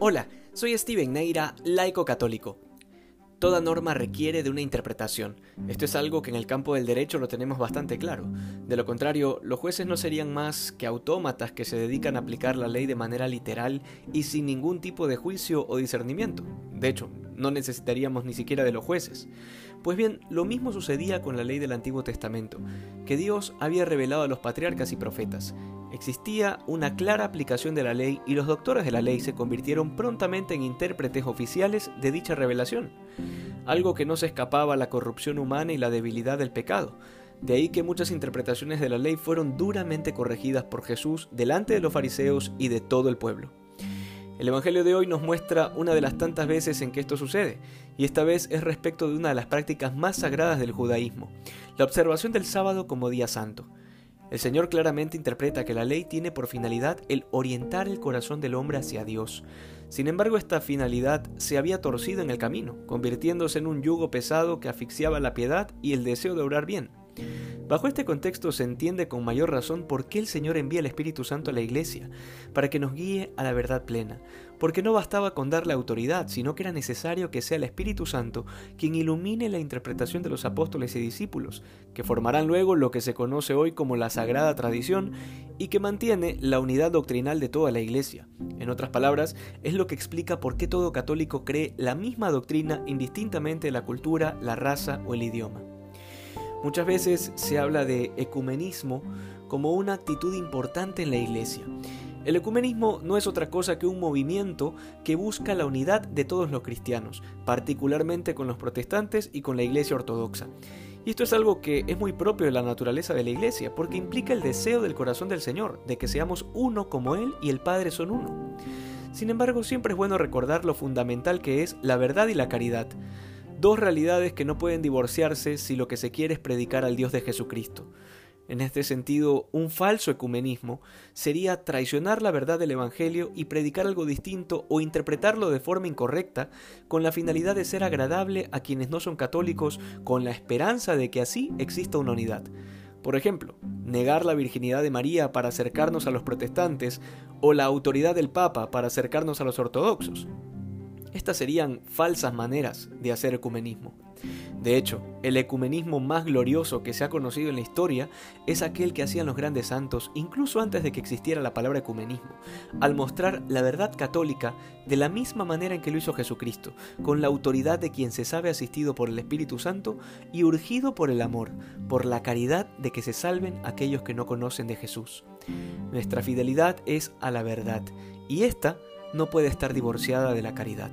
Hola, soy Steven Neira, laico católico. Toda norma requiere de una interpretación. Esto es algo que en el campo del derecho lo tenemos bastante claro. De lo contrario, los jueces no serían más que autómatas que se dedican a aplicar la ley de manera literal y sin ningún tipo de juicio o discernimiento. De hecho, no necesitaríamos ni siquiera de los jueces. Pues bien, lo mismo sucedía con la ley del Antiguo Testamento, que Dios había revelado a los patriarcas y profetas, Existía una clara aplicación de la ley y los doctores de la ley se convirtieron prontamente en intérpretes oficiales de dicha revelación, algo que no se escapaba a la corrupción humana y la debilidad del pecado. De ahí que muchas interpretaciones de la ley fueron duramente corregidas por Jesús delante de los fariseos y de todo el pueblo. El Evangelio de hoy nos muestra una de las tantas veces en que esto sucede, y esta vez es respecto de una de las prácticas más sagradas del judaísmo, la observación del sábado como día santo. El Señor claramente interpreta que la ley tiene por finalidad el orientar el corazón del hombre hacia Dios. Sin embargo, esta finalidad se había torcido en el camino, convirtiéndose en un yugo pesado que asfixiaba la piedad y el deseo de obrar bien. Bajo este contexto se entiende con mayor razón por qué el Señor envía el Espíritu Santo a la Iglesia, para que nos guíe a la verdad plena, porque no bastaba con darle autoridad, sino que era necesario que sea el Espíritu Santo quien ilumine la interpretación de los apóstoles y discípulos, que formarán luego lo que se conoce hoy como la Sagrada Tradición y que mantiene la unidad doctrinal de toda la Iglesia. En otras palabras, es lo que explica por qué todo católico cree la misma doctrina indistintamente de la cultura, la raza o el idioma. Muchas veces se habla de ecumenismo como una actitud importante en la Iglesia. El ecumenismo no es otra cosa que un movimiento que busca la unidad de todos los cristianos, particularmente con los protestantes y con la Iglesia ortodoxa. Y esto es algo que es muy propio de la naturaleza de la Iglesia, porque implica el deseo del corazón del Señor, de que seamos uno como Él y el Padre son uno. Sin embargo, siempre es bueno recordar lo fundamental que es la verdad y la caridad dos realidades que no pueden divorciarse si lo que se quiere es predicar al Dios de Jesucristo. En este sentido, un falso ecumenismo sería traicionar la verdad del Evangelio y predicar algo distinto o interpretarlo de forma incorrecta con la finalidad de ser agradable a quienes no son católicos con la esperanza de que así exista una unidad. Por ejemplo, negar la virginidad de María para acercarnos a los protestantes o la autoridad del Papa para acercarnos a los ortodoxos. Estas serían falsas maneras de hacer ecumenismo. De hecho, el ecumenismo más glorioso que se ha conocido en la historia es aquel que hacían los grandes santos incluso antes de que existiera la palabra ecumenismo, al mostrar la verdad católica de la misma manera en que lo hizo Jesucristo, con la autoridad de quien se sabe asistido por el Espíritu Santo y urgido por el amor, por la caridad de que se salven aquellos que no conocen de Jesús. Nuestra fidelidad es a la verdad, y esta no puede estar divorciada de la caridad.